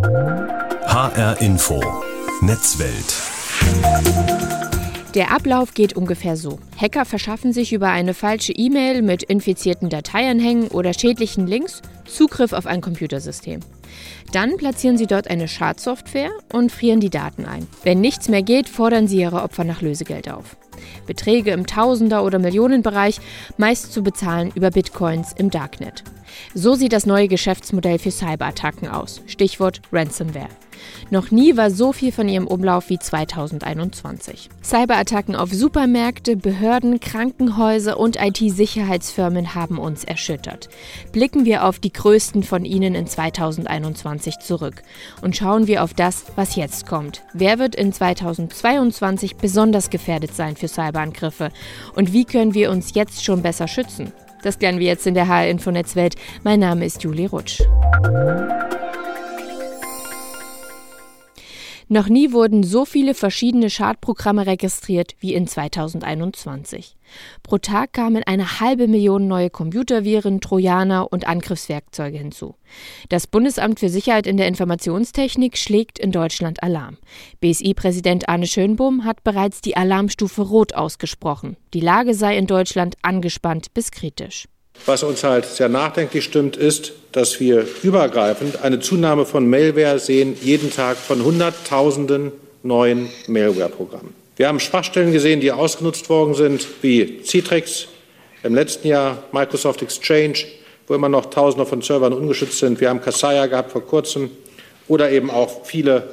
HR Info Netzwelt. Der Ablauf geht ungefähr so. Hacker verschaffen sich über eine falsche E-Mail mit infizierten Dateianhängen oder schädlichen Links Zugriff auf ein Computersystem. Dann platzieren sie dort eine Schadsoftware und frieren die Daten ein. Wenn nichts mehr geht, fordern sie ihre Opfer nach Lösegeld auf. Beträge im Tausender- oder Millionenbereich, meist zu bezahlen über Bitcoins im Darknet. So sieht das neue Geschäftsmodell für Cyberattacken aus. Stichwort Ransomware. Noch nie war so viel von ihrem Umlauf wie 2021. Cyberattacken auf Supermärkte, Behörden, Krankenhäuser und IT-Sicherheitsfirmen haben uns erschüttert. Blicken wir auf die größten von ihnen in 2021 zurück und schauen wir auf das, was jetzt kommt. Wer wird in 2022 besonders gefährdet sein für Cyberangriffe und wie können wir uns jetzt schon besser schützen? Das lernen wir jetzt in der HR Infonetzwelt. Mein Name ist Julie Rutsch. Noch nie wurden so viele verschiedene Schadprogramme registriert wie in 2021. Pro Tag kamen eine halbe Million neue Computerviren, Trojaner und Angriffswerkzeuge hinzu. Das Bundesamt für Sicherheit in der Informationstechnik schlägt in Deutschland Alarm. BSI-Präsident Arne Schönbohm hat bereits die Alarmstufe Rot ausgesprochen. Die Lage sei in Deutschland angespannt bis kritisch. Was uns halt sehr nachdenklich stimmt, ist, dass wir übergreifend eine Zunahme von Malware sehen, jeden Tag von Hunderttausenden neuen Malware-Programmen. Wir haben Schwachstellen gesehen, die ausgenutzt worden sind, wie Citrix im letzten Jahr, Microsoft Exchange, wo immer noch Tausende von Servern ungeschützt sind. Wir haben Kaseya gehabt vor kurzem oder eben auch viele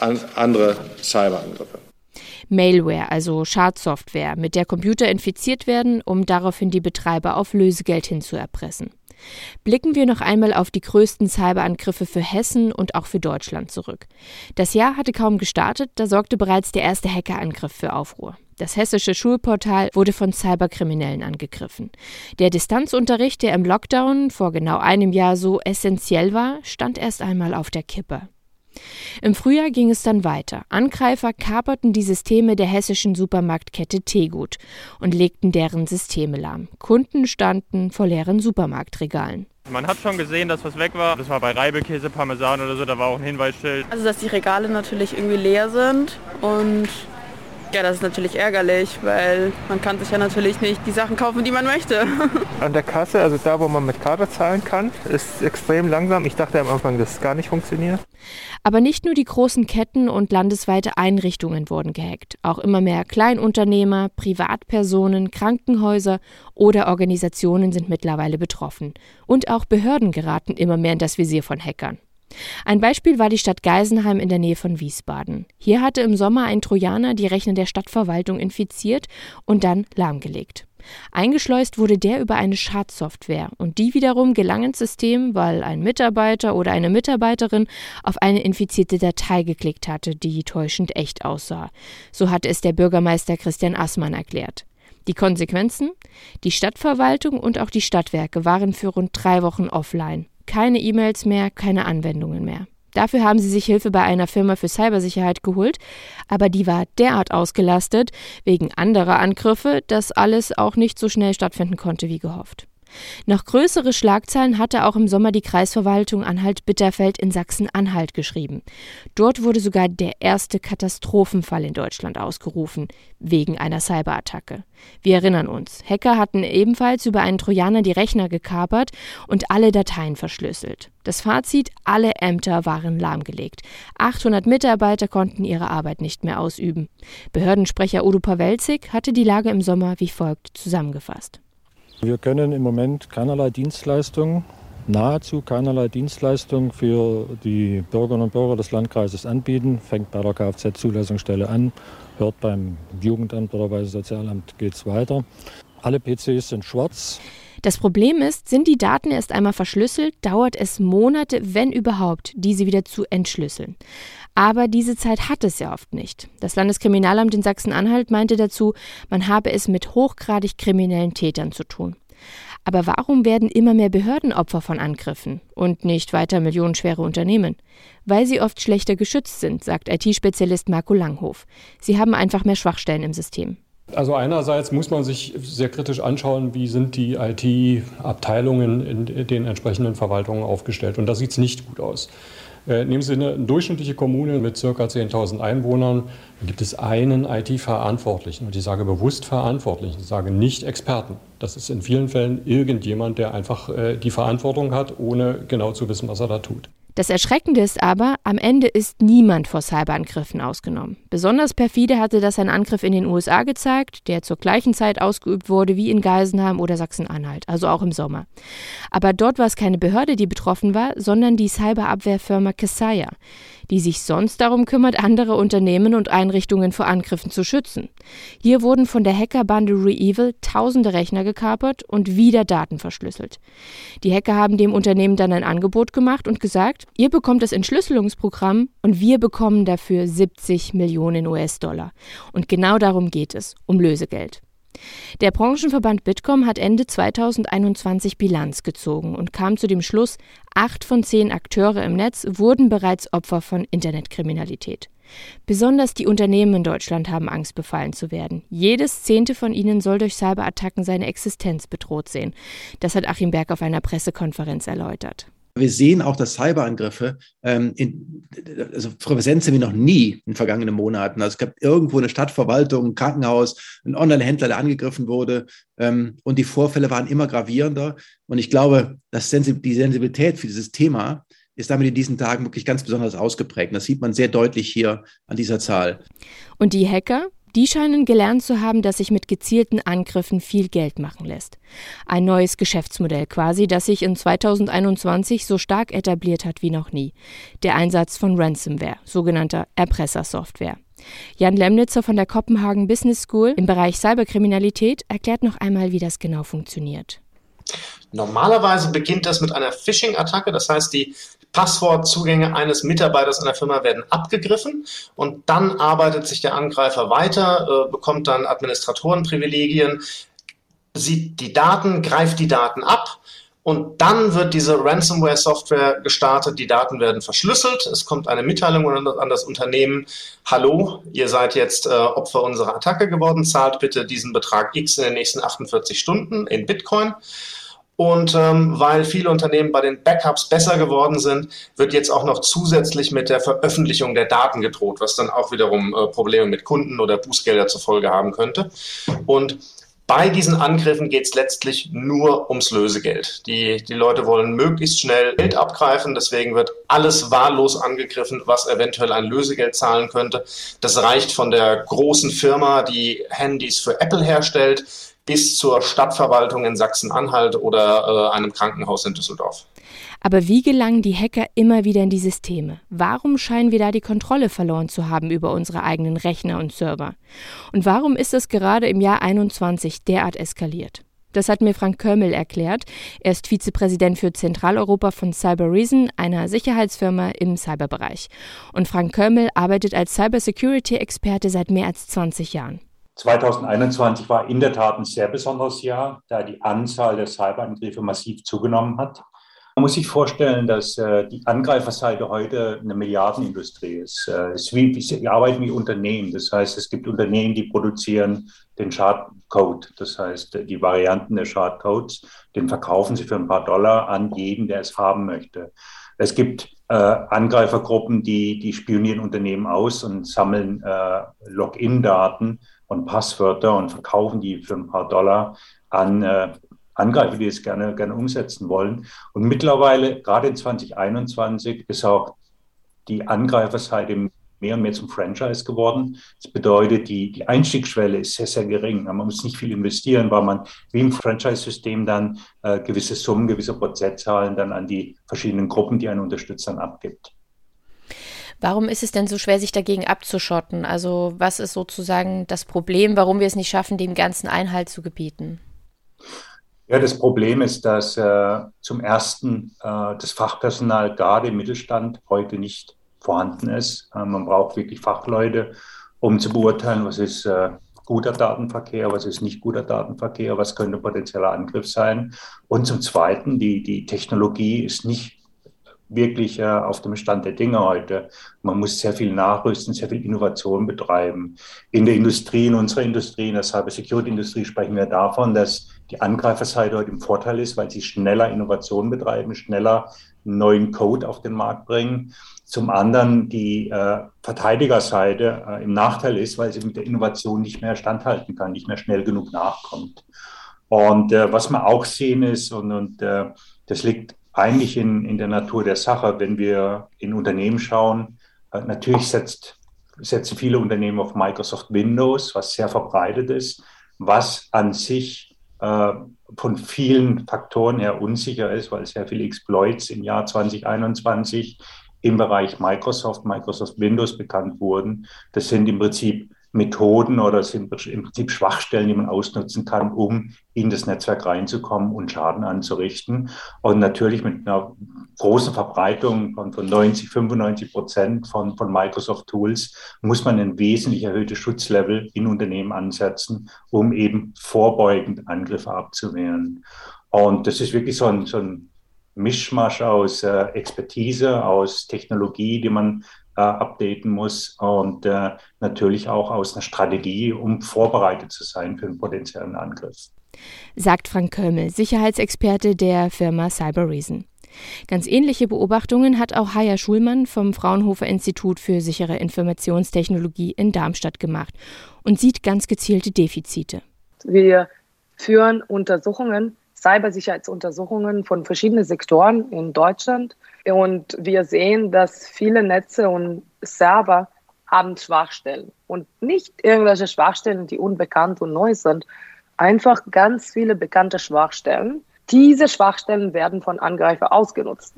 andere Cyberangriffe. Malware, also Schadsoftware, mit der Computer infiziert werden, um daraufhin die Betreiber auf Lösegeld hinzuerpressen. Blicken wir noch einmal auf die größten Cyberangriffe für Hessen und auch für Deutschland zurück. Das Jahr hatte kaum gestartet, da sorgte bereits der erste Hackerangriff für Aufruhr. Das hessische Schulportal wurde von Cyberkriminellen angegriffen. Der Distanzunterricht, der im Lockdown vor genau einem Jahr so essentiell war, stand erst einmal auf der Kippe. Im Frühjahr ging es dann weiter. Angreifer kaperten die Systeme der hessischen Supermarktkette Tegut und legten deren Systeme lahm. Kunden standen vor leeren Supermarktregalen. Man hat schon gesehen, dass was weg war. Das war bei Reibekäse, Parmesan oder so, da war auch ein Hinweisschild. Also, dass die Regale natürlich irgendwie leer sind und ja, das ist natürlich ärgerlich, weil man kann sich ja natürlich nicht die Sachen kaufen, die man möchte. An der Kasse, also da, wo man mit Karte zahlen kann, ist extrem langsam. Ich dachte am Anfang, dass es gar nicht funktioniert. Aber nicht nur die großen Ketten und landesweite Einrichtungen wurden gehackt. Auch immer mehr Kleinunternehmer, Privatpersonen, Krankenhäuser oder Organisationen sind mittlerweile betroffen. Und auch Behörden geraten immer mehr in das Visier von Hackern. Ein Beispiel war die Stadt Geisenheim in der Nähe von Wiesbaden. Hier hatte im Sommer ein Trojaner die Rechner der Stadtverwaltung infiziert und dann lahmgelegt. Eingeschleust wurde der über eine Schadsoftware und die wiederum gelang ins System, weil ein Mitarbeiter oder eine Mitarbeiterin auf eine infizierte Datei geklickt hatte, die täuschend echt aussah. So hatte es der Bürgermeister Christian Assmann erklärt. Die Konsequenzen? Die Stadtverwaltung und auch die Stadtwerke waren für rund drei Wochen offline. Keine E-Mails mehr, keine Anwendungen mehr. Dafür haben sie sich Hilfe bei einer Firma für Cybersicherheit geholt, aber die war derart ausgelastet wegen anderer Angriffe, dass alles auch nicht so schnell stattfinden konnte wie gehofft. Noch größere Schlagzeilen hatte auch im Sommer die Kreisverwaltung Anhalt-Bitterfeld in Sachsen-Anhalt geschrieben. Dort wurde sogar der erste Katastrophenfall in Deutschland ausgerufen, wegen einer Cyberattacke. Wir erinnern uns, Hacker hatten ebenfalls über einen Trojaner die Rechner gekapert und alle Dateien verschlüsselt. Das Fazit, alle Ämter waren lahmgelegt. 800 Mitarbeiter konnten ihre Arbeit nicht mehr ausüben. Behördensprecher Udo Pawelzig hatte die Lage im Sommer wie folgt zusammengefasst. Wir können im Moment keinerlei Dienstleistungen, nahezu keinerlei Dienstleistungen für die Bürgerinnen und Bürger des Landkreises anbieten. Fängt bei der Kfz-Zulassungsstelle an, hört beim Jugendamt oder beim Sozialamt geht es weiter. Alle PCs sind schwarz. Das Problem ist, sind die Daten erst einmal verschlüsselt, dauert es Monate, wenn überhaupt, diese wieder zu entschlüsseln. Aber diese Zeit hat es ja oft nicht. Das Landeskriminalamt in Sachsen-Anhalt meinte dazu, man habe es mit hochgradig kriminellen Tätern zu tun. Aber warum werden immer mehr Behörden Opfer von Angriffen und nicht weiter millionenschwere Unternehmen? Weil sie oft schlechter geschützt sind, sagt IT-Spezialist Marco Langhof. Sie haben einfach mehr Schwachstellen im System. Also einerseits muss man sich sehr kritisch anschauen, wie sind die IT-Abteilungen in den entsprechenden Verwaltungen aufgestellt. Und da sieht es nicht gut aus. Äh, nehmen Sie eine, durchschnittliche Kommune mit ca. 10.000 Einwohnern, gibt es einen IT-Verantwortlichen. Und ich sage bewusst Verantwortlichen, ich sage nicht Experten. Das ist in vielen Fällen irgendjemand, der einfach äh, die Verantwortung hat, ohne genau zu wissen, was er da tut. Das Erschreckende ist aber, am Ende ist niemand vor Cyberangriffen ausgenommen. Besonders perfide hatte das ein Angriff in den USA gezeigt, der zur gleichen Zeit ausgeübt wurde wie in Geisenheim oder Sachsen-Anhalt, also auch im Sommer. Aber dort war es keine Behörde, die betroffen war, sondern die Cyberabwehrfirma Kaseya die sich sonst darum kümmert, andere Unternehmen und Einrichtungen vor Angriffen zu schützen. Hier wurden von der Hackerbande ReEvil tausende Rechner gekapert und wieder Daten verschlüsselt. Die Hacker haben dem Unternehmen dann ein Angebot gemacht und gesagt, ihr bekommt das Entschlüsselungsprogramm und wir bekommen dafür 70 Millionen US-Dollar. Und genau darum geht es, um Lösegeld. Der Branchenverband Bitkom hat Ende 2021 Bilanz gezogen und kam zu dem Schluss, acht von zehn Akteure im Netz wurden bereits Opfer von Internetkriminalität. Besonders die Unternehmen in Deutschland haben Angst, befallen zu werden. Jedes zehnte von ihnen soll durch Cyberattacken seine Existenz bedroht sehen. Das hat Achim Berg auf einer Pressekonferenz erläutert. Wir sehen auch, dass Cyberangriffe ähm, in, also präsent sind wie noch nie in den vergangenen Monaten. Also es gab irgendwo eine Stadtverwaltung, ein Krankenhaus, ein Online-Händler, der angegriffen wurde. Ähm, und die Vorfälle waren immer gravierender. Und ich glaube, dass die Sensibilität für dieses Thema ist damit in diesen Tagen wirklich ganz besonders ausgeprägt. Das sieht man sehr deutlich hier an dieser Zahl. Und die Hacker, die scheinen gelernt zu haben, dass sich mit gezielten Angriffen viel Geld machen lässt. Ein neues Geschäftsmodell quasi, das sich in 2021 so stark etabliert hat wie noch nie. Der Einsatz von Ransomware, sogenannter Erpressersoftware. Jan Lemnitzer von der Kopenhagen Business School im Bereich Cyberkriminalität erklärt noch einmal, wie das genau funktioniert. Normalerweise beginnt das mit einer Phishing-Attacke, das heißt, die Passwortzugänge eines Mitarbeiters einer Firma werden abgegriffen und dann arbeitet sich der Angreifer weiter, äh, bekommt dann Administratorenprivilegien, sieht die Daten, greift die Daten ab und dann wird diese Ransomware-Software gestartet, die Daten werden verschlüsselt, es kommt eine Mitteilung an das Unternehmen, hallo, ihr seid jetzt äh, Opfer unserer Attacke geworden, zahlt bitte diesen Betrag X in den nächsten 48 Stunden in Bitcoin. Und ähm, weil viele Unternehmen bei den Backups besser geworden sind, wird jetzt auch noch zusätzlich mit der Veröffentlichung der Daten gedroht, was dann auch wiederum äh, Probleme mit Kunden oder Bußgelder zur Folge haben könnte. Und bei diesen Angriffen geht es letztlich nur ums Lösegeld. Die, die Leute wollen möglichst schnell Geld abgreifen, deswegen wird alles wahllos angegriffen, was eventuell ein Lösegeld zahlen könnte. Das reicht von der großen Firma, die Handys für Apple herstellt, bis zur Stadtverwaltung in Sachsen-Anhalt oder äh, einem Krankenhaus in Düsseldorf. Aber wie gelangen die Hacker immer wieder in die Systeme? Warum scheinen wir da die Kontrolle verloren zu haben über unsere eigenen Rechner und Server? Und warum ist das gerade im Jahr 21 derart eskaliert? Das hat mir Frank Körmel erklärt. Er ist Vizepräsident für Zentraleuropa von Cybereason, einer Sicherheitsfirma im Cyberbereich. Und Frank Körmel arbeitet als Cybersecurity-Experte seit mehr als 20 Jahren. 2021 war in der Tat ein sehr besonderes Jahr, da die Anzahl der Cyberangriffe massiv zugenommen hat. Man muss sich vorstellen, dass äh, die Angreiferseite heute eine Milliardenindustrie ist. Äh, ist wie, sie arbeiten wie Unternehmen. Das heißt, es gibt Unternehmen, die produzieren den Schadcode. Das heißt, die Varianten des Schadcodes, den verkaufen sie für ein paar Dollar an jeden, der es haben möchte. Es gibt äh, Angreifergruppen, die, die spionieren Unternehmen aus und sammeln äh, Login-Daten und Passwörter und verkaufen die für ein paar Dollar an äh, Angreifer, die es gerne, gerne umsetzen wollen. Und mittlerweile, gerade in 2021, ist auch die Angreiferseite mehr und mehr zum Franchise geworden. Das bedeutet, die, die Einstiegsschwelle ist sehr, sehr gering. Man muss nicht viel investieren, weil man wie im Franchise-System dann äh, gewisse Summen, gewisse Prozentzahlen dann an die verschiedenen Gruppen, die einen unterstützen, abgibt. Warum ist es denn so schwer, sich dagegen abzuschotten? Also was ist sozusagen das Problem, warum wir es nicht schaffen, dem Ganzen Einhalt zu gebieten? Ja, das Problem ist, dass äh, zum ersten äh, das Fachpersonal gerade im Mittelstand heute nicht vorhanden ist. Äh, man braucht wirklich Fachleute, um zu beurteilen, was ist äh, guter Datenverkehr, was ist nicht guter Datenverkehr, was könnte potenzieller Angriff sein. Und zum Zweiten, die, die Technologie ist nicht wirklich äh, auf dem Stand der Dinge heute. Man muss sehr viel nachrüsten, sehr viel Innovation betreiben. In der Industrie, in unserer Industrie, in der Cybersecurity-Industrie sprechen wir davon, dass die Angreiferseite heute im Vorteil ist, weil sie schneller Innovationen betreiben, schneller neuen Code auf den Markt bringen. Zum anderen die äh, Verteidigerseite äh, im Nachteil ist, weil sie mit der Innovation nicht mehr standhalten kann, nicht mehr schnell genug nachkommt. Und äh, was wir auch sehen ist, und, und äh, das liegt eigentlich in, in der Natur der Sache, wenn wir in Unternehmen schauen, äh, natürlich setzt, setzen viele Unternehmen auf Microsoft Windows, was sehr verbreitet ist, was an sich äh, von vielen Faktoren her unsicher ist, weil sehr viele Exploits im Jahr 2021 im Bereich Microsoft, Microsoft Windows bekannt wurden. Das sind im Prinzip Methoden oder sind im Prinzip Schwachstellen, die man ausnutzen kann, um in das Netzwerk reinzukommen und Schaden anzurichten. Und natürlich mit einer großen Verbreitung von, von 90, 95 Prozent von, von Microsoft Tools muss man ein wesentlich erhöhtes Schutzlevel in Unternehmen ansetzen, um eben vorbeugend Angriffe abzuwehren. Und das ist wirklich so ein, so ein Mischmasch aus äh, Expertise, aus Technologie, die man äh, updaten muss und äh, natürlich auch aus einer Strategie, um vorbereitet zu sein für einen potenziellen Angriff. Sagt Frank Kömmel, Sicherheitsexperte der Firma Cyberreason. Ganz ähnliche Beobachtungen hat auch Haya Schulmann vom Fraunhofer Institut für sichere Informationstechnologie in Darmstadt gemacht und sieht ganz gezielte Defizite. Wir führen Untersuchungen, Cybersicherheitsuntersuchungen von verschiedenen Sektoren in Deutschland und wir sehen, dass viele Netze und Server haben Schwachstellen. Und nicht irgendwelche Schwachstellen, die unbekannt und neu sind. Einfach ganz viele bekannte Schwachstellen, diese Schwachstellen werden von Angreifern ausgenutzt.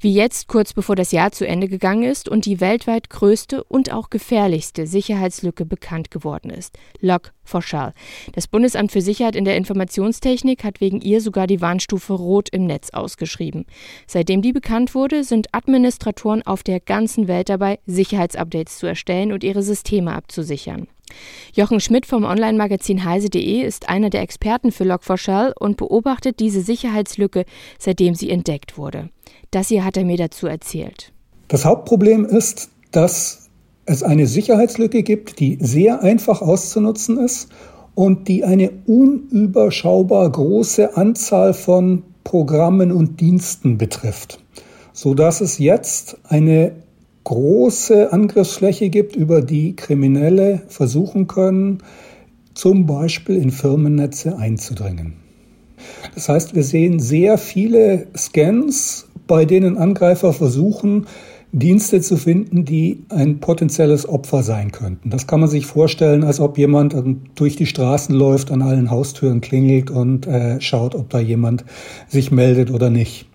Wie jetzt, kurz bevor das Jahr zu Ende gegangen ist und die weltweit größte und auch gefährlichste Sicherheitslücke bekannt geworden ist. Log4Shell. Das Bundesamt für Sicherheit in der Informationstechnik hat wegen ihr sogar die Warnstufe Rot im Netz ausgeschrieben. Seitdem die bekannt wurde, sind Administratoren auf der ganzen Welt dabei, Sicherheitsupdates zu erstellen und ihre Systeme abzusichern. Jochen Schmidt vom Online-Magazin heise.de ist einer der Experten für Log4Shell und beobachtet diese Sicherheitslücke, seitdem sie entdeckt wurde. Das hier hat er mir dazu erzählt. Das Hauptproblem ist, dass es eine Sicherheitslücke gibt, die sehr einfach auszunutzen ist und die eine unüberschaubar große Anzahl von Programmen und Diensten betrifft, sodass es jetzt eine große Angriffsfläche gibt, über die Kriminelle versuchen können, zum Beispiel in Firmennetze einzudringen. Das heißt, wir sehen sehr viele Scans, bei denen Angreifer versuchen, Dienste zu finden, die ein potenzielles Opfer sein könnten. Das kann man sich vorstellen, als ob jemand durch die Straßen läuft, an allen Haustüren klingelt und äh, schaut, ob da jemand sich meldet oder nicht.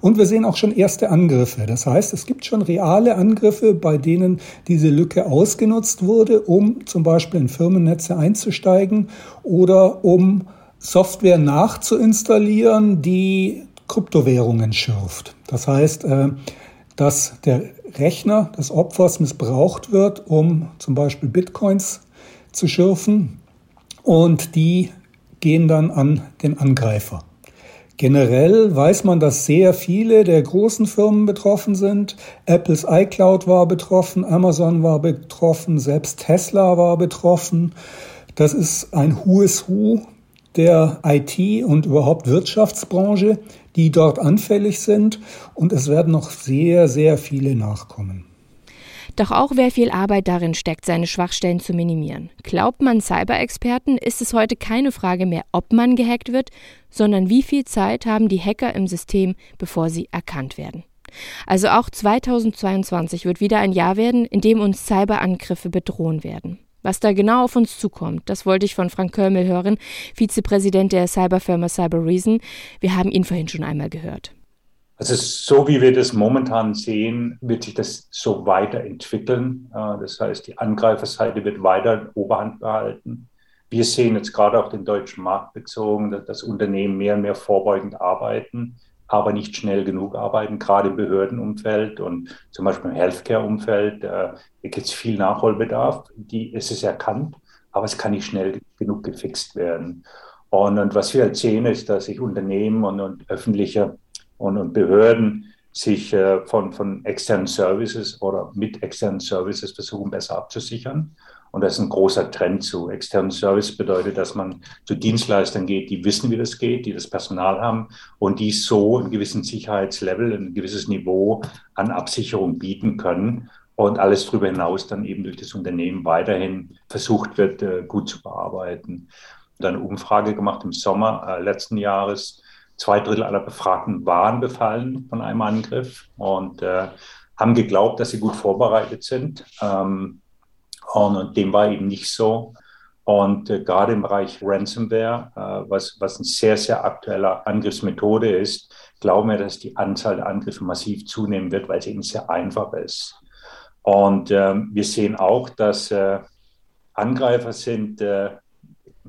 Und wir sehen auch schon erste Angriffe. Das heißt, es gibt schon reale Angriffe, bei denen diese Lücke ausgenutzt wurde, um zum Beispiel in Firmennetze einzusteigen oder um Software nachzuinstallieren, die Kryptowährungen schürft. Das heißt, äh, dass der Rechner des Opfers missbraucht wird, um zum Beispiel Bitcoins zu schürfen und die gehen dann an den Angreifer. Generell weiß man, dass sehr viele der großen Firmen betroffen sind. Apples iCloud war betroffen, Amazon war betroffen, selbst Tesla war betroffen. Das ist ein is Who der IT und überhaupt Wirtschaftsbranche, die dort anfällig sind. Und es werden noch sehr, sehr viele nachkommen. Doch auch wer viel Arbeit darin steckt, seine Schwachstellen zu minimieren. Glaubt man Cyber-Experten, ist es heute keine Frage mehr, ob man gehackt wird, sondern wie viel Zeit haben die Hacker im System, bevor sie erkannt werden. Also auch 2022 wird wieder ein Jahr werden, in dem uns Cyberangriffe bedrohen werden. Was da genau auf uns zukommt, das wollte ich von Frank Körmel hören, Vizepräsident der Cyberfirma Cyberreason. Wir haben ihn vorhin schon einmal gehört. Also so wie wir das momentan sehen, wird sich das so weiterentwickeln. Das heißt, die Angreiferseite wird weiter Oberhand behalten. Wir sehen jetzt gerade auf den deutschen Markt bezogen, dass das Unternehmen mehr und mehr vorbeugend arbeiten, aber nicht schnell genug arbeiten, gerade im Behördenumfeld und zum Beispiel im Healthcare-Umfeld. Äh, hier gibt es viel Nachholbedarf. Die, es ist erkannt, aber es kann nicht schnell genug gefixt werden. Und, und was wir halt sehen, ist, dass sich Unternehmen und, und öffentliche und, und Behörden sich äh, von, von externen Services oder mit externen Services versuchen, besser abzusichern. Und das ist ein großer Trend zu. Externen Service bedeutet, dass man zu Dienstleistern geht, die wissen, wie das geht, die das Personal haben und die so einen gewissen Sicherheitslevel, ein gewisses Niveau an Absicherung bieten können. Und alles darüber hinaus dann eben durch das Unternehmen weiterhin versucht wird, äh, gut zu bearbeiten. Dann eine Umfrage gemacht im Sommer äh, letzten Jahres. Zwei Drittel aller Befragten waren befallen von einem Angriff und äh, haben geglaubt, dass sie gut vorbereitet sind. Ähm, und, und dem war eben nicht so. Und äh, gerade im Bereich Ransomware, äh, was, was eine sehr, sehr aktuelle Angriffsmethode ist, glauben wir, dass die Anzahl der Angriffe massiv zunehmen wird, weil es eben sehr einfach ist. Und ähm, wir sehen auch, dass äh, Angreifer sind, äh,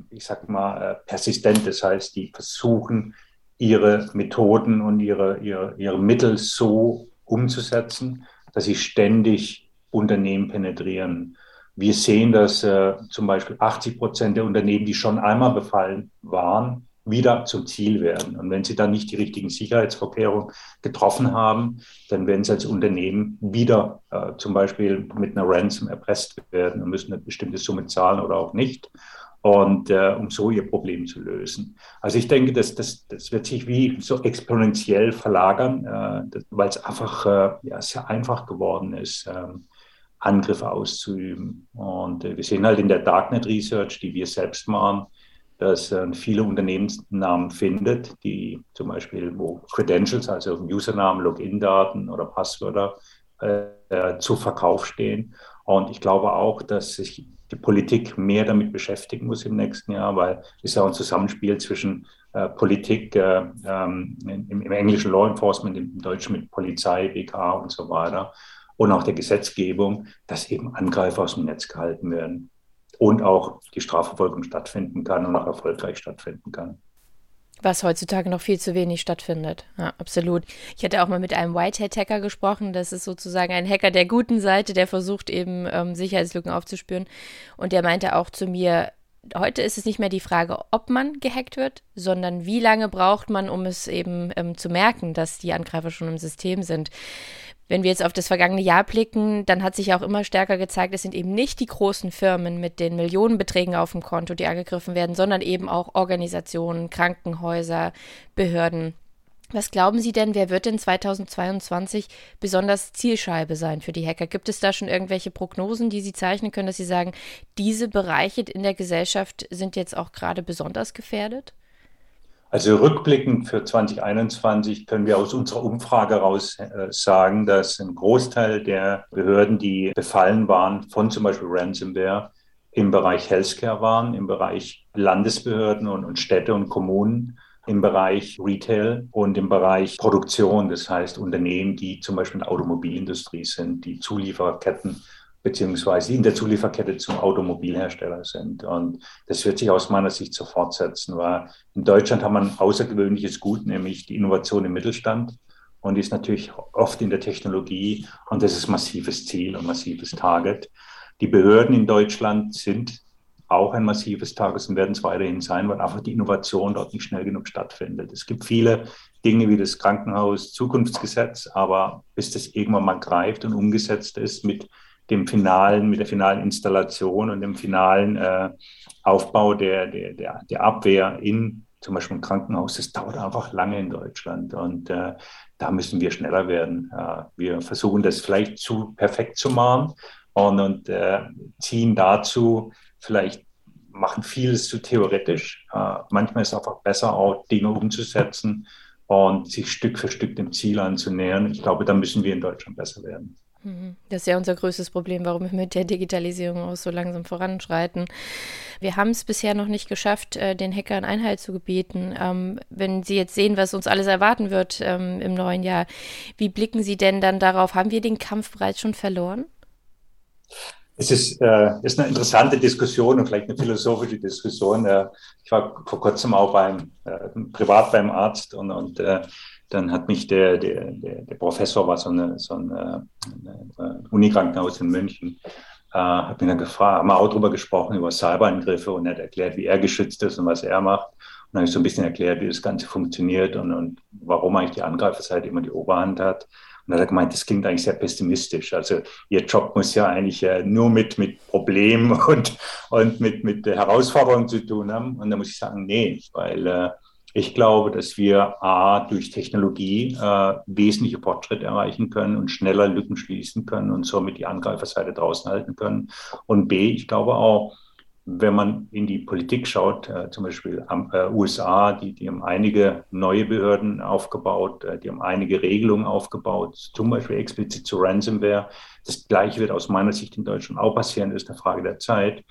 ich sag mal, äh, persistent. Das heißt, die versuchen, ihre Methoden und ihre, ihre, ihre Mittel so umzusetzen, dass sie ständig Unternehmen penetrieren. Wir sehen, dass äh, zum Beispiel 80 Prozent der Unternehmen, die schon einmal befallen waren, wieder zum Ziel werden. Und wenn sie dann nicht die richtigen Sicherheitsvorkehrungen getroffen haben, dann werden sie als Unternehmen wieder äh, zum Beispiel mit einer Ransom erpresst werden und müssen eine bestimmte Summe zahlen oder auch nicht. Und äh, um so ihr Problem zu lösen. Also ich denke, dass das, das wird sich wie so exponentiell verlagern, äh, weil es einfach äh, ja, sehr einfach geworden ist. Ähm, Angriffe auszuüben. Und äh, wir sehen halt in der Darknet Research, die wir selbst machen, dass äh, viele Unternehmensnamen findet, die zum Beispiel, wo Credentials, also Usernamen, Login-Daten oder Passwörter äh, zu Verkauf stehen. Und ich glaube auch, dass sich die Politik mehr damit beschäftigen muss im nächsten Jahr, weil es ja ein Zusammenspiel zwischen äh, Politik, äh, ähm, im, im, englischen Law Enforcement, im deutschen mit Polizei, BK und so weiter und auch der Gesetzgebung, dass eben Angreifer aus dem Netz gehalten werden und auch die Strafverfolgung stattfinden kann und auch erfolgreich stattfinden kann. Was heutzutage noch viel zu wenig stattfindet. Ja, absolut. Ich hatte auch mal mit einem Whitehead-Hacker gesprochen. Das ist sozusagen ein Hacker der guten Seite, der versucht eben ähm, Sicherheitslücken aufzuspüren. Und der meinte auch zu mir, heute ist es nicht mehr die Frage, ob man gehackt wird, sondern wie lange braucht man, um es eben ähm, zu merken, dass die Angreifer schon im System sind. Wenn wir jetzt auf das vergangene Jahr blicken, dann hat sich auch immer stärker gezeigt, es sind eben nicht die großen Firmen mit den Millionenbeträgen auf dem Konto, die angegriffen werden, sondern eben auch Organisationen, Krankenhäuser, Behörden. Was glauben Sie denn, wer wird in 2022 besonders Zielscheibe sein für die Hacker? Gibt es da schon irgendwelche Prognosen, die Sie zeichnen können, dass Sie sagen, diese Bereiche in der Gesellschaft sind jetzt auch gerade besonders gefährdet? Also rückblickend für 2021 können wir aus unserer Umfrage heraus äh, sagen, dass ein Großteil der Behörden, die befallen waren von zum Beispiel Ransomware, im Bereich Healthcare waren, im Bereich Landesbehörden und, und Städte und Kommunen, im Bereich Retail und im Bereich Produktion. Das heißt Unternehmen, die zum Beispiel in der Automobilindustrie sind, die Zulieferketten beziehungsweise in der Zulieferkette zum Automobilhersteller sind. Und das wird sich aus meiner Sicht so fortsetzen, weil in Deutschland haben wir ein außergewöhnliches Gut, nämlich die Innovation im Mittelstand. Und ist natürlich oft in der Technologie und das ist massives Ziel und massives Target. Die Behörden in Deutschland sind auch ein massives Target und werden es weiterhin sein, weil einfach die Innovation dort nicht schnell genug stattfindet. Es gibt viele Dinge wie das Krankenhaus Zukunftsgesetz, aber bis das irgendwann mal greift und umgesetzt ist mit dem finalen, mit der finalen Installation und dem finalen äh, Aufbau der, der, der, der Abwehr in zum Beispiel ein Krankenhaus, das dauert einfach lange in Deutschland und äh, da müssen wir schneller werden. Äh, wir versuchen das vielleicht zu perfekt zu machen und, und äh, ziehen dazu vielleicht machen vieles zu theoretisch. Äh, manchmal ist es einfach besser, auch Dinge umzusetzen und sich Stück für Stück dem Ziel anzunähern. Ich glaube, da müssen wir in Deutschland besser werden. Mhm. Das ist ja unser größtes Problem, warum wir mit der Digitalisierung auch so langsam voranschreiten. Wir haben es bisher noch nicht geschafft, äh, den Hackern Einhalt zu gebieten. Ähm, wenn Sie jetzt sehen, was uns alles erwarten wird ähm, im neuen Jahr, wie blicken Sie denn dann darauf? Haben wir den Kampf bereits schon verloren? Es ist, äh, ist eine interessante Diskussion und vielleicht eine philosophische Diskussion. Äh, ich war vor kurzem auch beim, äh, privat beim Arzt und, und äh, dann hat mich der, der, der, der Professor, war so, eine, so ein eine Unikrankenhaus in München, äh, hat mich dann gefragt, haben wir auch darüber gesprochen, über Cyberangriffe und er hat erklärt, wie er geschützt ist und was er macht. Und habe ich so ein bisschen erklärt, wie das Ganze funktioniert und, und warum eigentlich die Angreiferseite immer die Oberhand hat. Und er hat gemeint, das klingt eigentlich sehr pessimistisch. Also Ihr Job muss ja eigentlich äh, nur mit, mit Problemen und, und mit, mit Herausforderungen zu tun haben. Und da muss ich sagen, nee, weil äh, ich glaube, dass wir A, durch Technologie äh, wesentliche Fortschritte erreichen können und schneller Lücken schließen können und somit die Angreiferseite draußen halten können. Und B, ich glaube auch, wenn man in die Politik schaut, äh, zum Beispiel äh, USA, die, die haben einige neue Behörden aufgebaut, äh, die haben einige Regelungen aufgebaut, zum Beispiel explizit zu Ransomware. Das Gleiche wird aus meiner Sicht in Deutschland auch passieren, ist eine Frage der Zeit.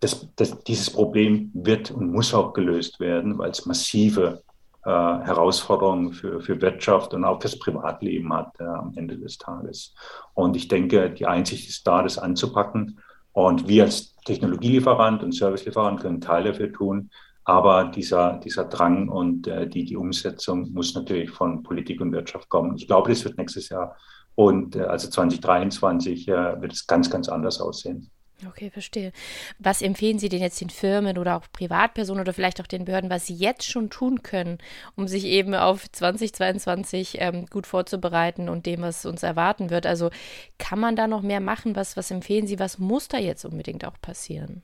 Das, das, dieses Problem wird und muss auch gelöst werden, weil es massive äh, Herausforderungen für, für Wirtschaft und auch fürs Privatleben hat äh, am Ende des Tages. Und ich denke, die Einsicht ist da, das anzupacken. Und wir als Technologielieferant und Servicelieferant können Teil dafür tun. Aber dieser, dieser Drang und äh, die, die Umsetzung muss natürlich von Politik und Wirtschaft kommen. Ich glaube, das wird nächstes Jahr und äh, also 2023 äh, wird es ganz, ganz anders aussehen. Okay, verstehe. Was empfehlen Sie denn jetzt den Firmen oder auch Privatpersonen oder vielleicht auch den Behörden, was sie jetzt schon tun können, um sich eben auf 2022 ähm, gut vorzubereiten und dem, was uns erwarten wird? Also kann man da noch mehr machen? Was, was empfehlen Sie? Was muss da jetzt unbedingt auch passieren?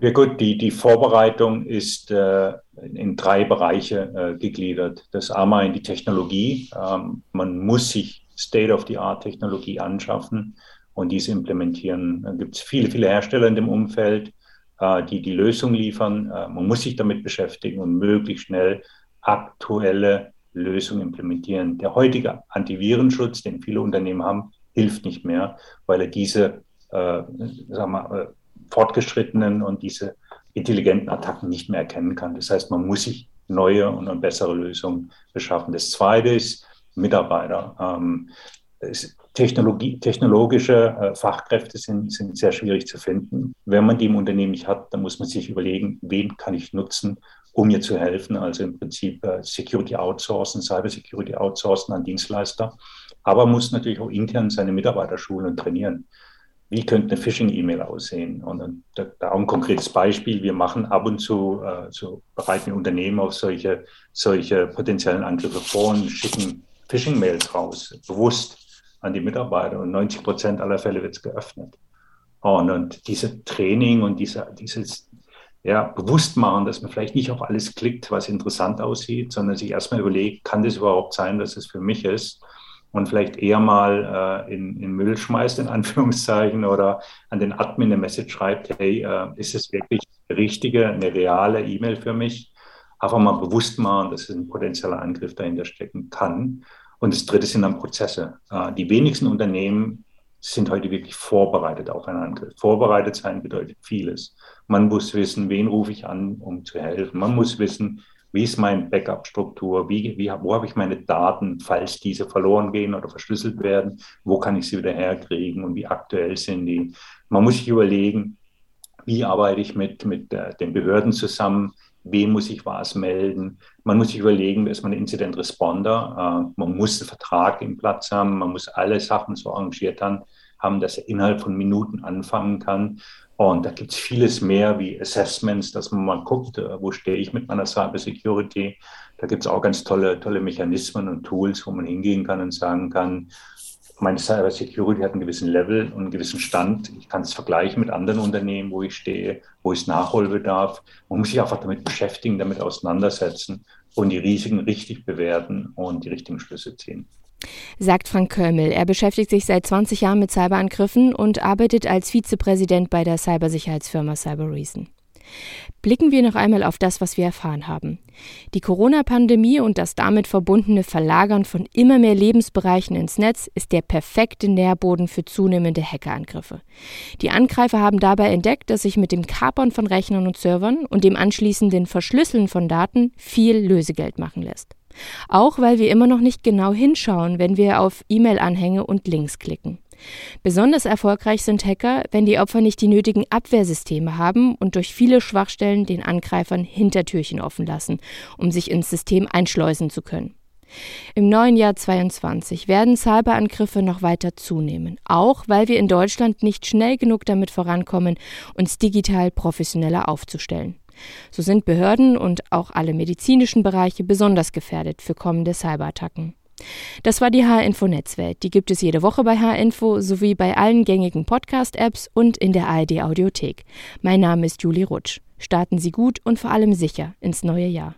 Ja gut, die, die Vorbereitung ist äh, in drei Bereiche äh, gegliedert. Das einmal in die Technologie. Ähm, man muss sich State-of-the-Art-Technologie anschaffen und diese implementieren. Da gibt es viele, viele Hersteller in dem Umfeld, äh, die die Lösung liefern. Äh, man muss sich damit beschäftigen und möglichst schnell aktuelle Lösungen implementieren. Der heutige Antivirenschutz, den viele Unternehmen haben, hilft nicht mehr, weil er diese äh, sagen wir, äh, fortgeschrittenen und diese intelligenten Attacken nicht mehr erkennen kann. Das heißt, man muss sich neue und bessere Lösungen beschaffen. Das Zweite ist Mitarbeiter. Ähm, Technologie, technologische äh, Fachkräfte sind, sind sehr schwierig zu finden. Wenn man die im Unternehmen nicht hat, dann muss man sich überlegen, wen kann ich nutzen, um mir zu helfen. Also im Prinzip äh, Security outsourcen, Cyber Security outsourcen an Dienstleister. Aber man muss natürlich auch intern seine Mitarbeiter schulen und trainieren. Wie könnte eine Phishing-E-Mail aussehen? Und da, auch ein konkretes Beispiel. Wir machen ab und zu, äh, so bereiten Unternehmen auf solche, solche potenziellen Angriffe vor und schicken Phishing-Mails raus, bewusst an die Mitarbeiter und 90 Prozent aller Fälle wird es geöffnet. Und, und diese Training und diese, dieses ja, Bewusstmachen, dass man vielleicht nicht auf alles klickt, was interessant aussieht, sondern sich erstmal überlegt, kann das überhaupt sein, dass es für mich ist? Und vielleicht eher mal äh, in, in Müll schmeißt, in Anführungszeichen, oder an den Admin eine Message schreibt, hey, äh, ist es wirklich eine richtige, eine reale E-Mail für mich? Einfach mal bewusst machen, dass es ein potenzieller Angriff dahinter stecken kann. Und das dritte sind dann Prozesse. Äh, die wenigsten Unternehmen sind heute wirklich vorbereitet auf einen Angriff. Vorbereitet sein bedeutet vieles. Man muss wissen, wen rufe ich an, um zu helfen. Man muss wissen, wie ist meine Backup-Struktur, wie, wie, wo habe ich meine Daten, falls diese verloren gehen oder verschlüsselt werden, wo kann ich sie wieder herkriegen und wie aktuell sind die. Man muss sich überlegen, wie arbeite ich mit, mit äh, den Behörden zusammen, wem muss ich was melden. Man muss sich überlegen, ist man Incident Responder. Äh, man muss einen Vertrag im Platz haben, man muss alle Sachen so arrangiert haben, dass er innerhalb von Minuten anfangen kann. Und da gibt es vieles mehr wie Assessments, dass man mal guckt, äh, wo stehe ich mit meiner Cyber Security. Da gibt es auch ganz tolle, tolle Mechanismen und Tools, wo man hingehen kann und sagen kann, meine Cyber Security hat einen gewissen Level und einen gewissen Stand. Ich kann es vergleichen mit anderen Unternehmen, wo ich stehe, wo es Nachholbedarf. Man muss sich einfach damit beschäftigen, damit auseinandersetzen und die Risiken richtig bewerten und die richtigen Schlüsse ziehen. Sagt Frank Körmel. Er beschäftigt sich seit 20 Jahren mit Cyberangriffen und arbeitet als Vizepräsident bei der Cybersicherheitsfirma CyberReason. Blicken wir noch einmal auf das, was wir erfahren haben. Die Corona-Pandemie und das damit verbundene Verlagern von immer mehr Lebensbereichen ins Netz ist der perfekte Nährboden für zunehmende Hackerangriffe. Die Angreifer haben dabei entdeckt, dass sich mit dem Kapern von Rechnern und Servern und dem anschließenden Verschlüsseln von Daten viel Lösegeld machen lässt. Auch weil wir immer noch nicht genau hinschauen, wenn wir auf E-Mail-Anhänge und Links klicken. Besonders erfolgreich sind Hacker, wenn die Opfer nicht die nötigen Abwehrsysteme haben und durch viele Schwachstellen den Angreifern Hintertürchen offen lassen, um sich ins System einschleusen zu können. Im neuen Jahr 22 werden Cyberangriffe noch weiter zunehmen, auch weil wir in Deutschland nicht schnell genug damit vorankommen, uns digital professioneller aufzustellen. So sind Behörden und auch alle medizinischen Bereiche besonders gefährdet für kommende Cyberattacken. Das war die H-Info Netzwelt. Die gibt es jede Woche bei H-Info sowie bei allen gängigen Podcast-Apps und in der ARD Audiothek. Mein Name ist Julie Rutsch. Starten Sie gut und vor allem sicher ins neue Jahr.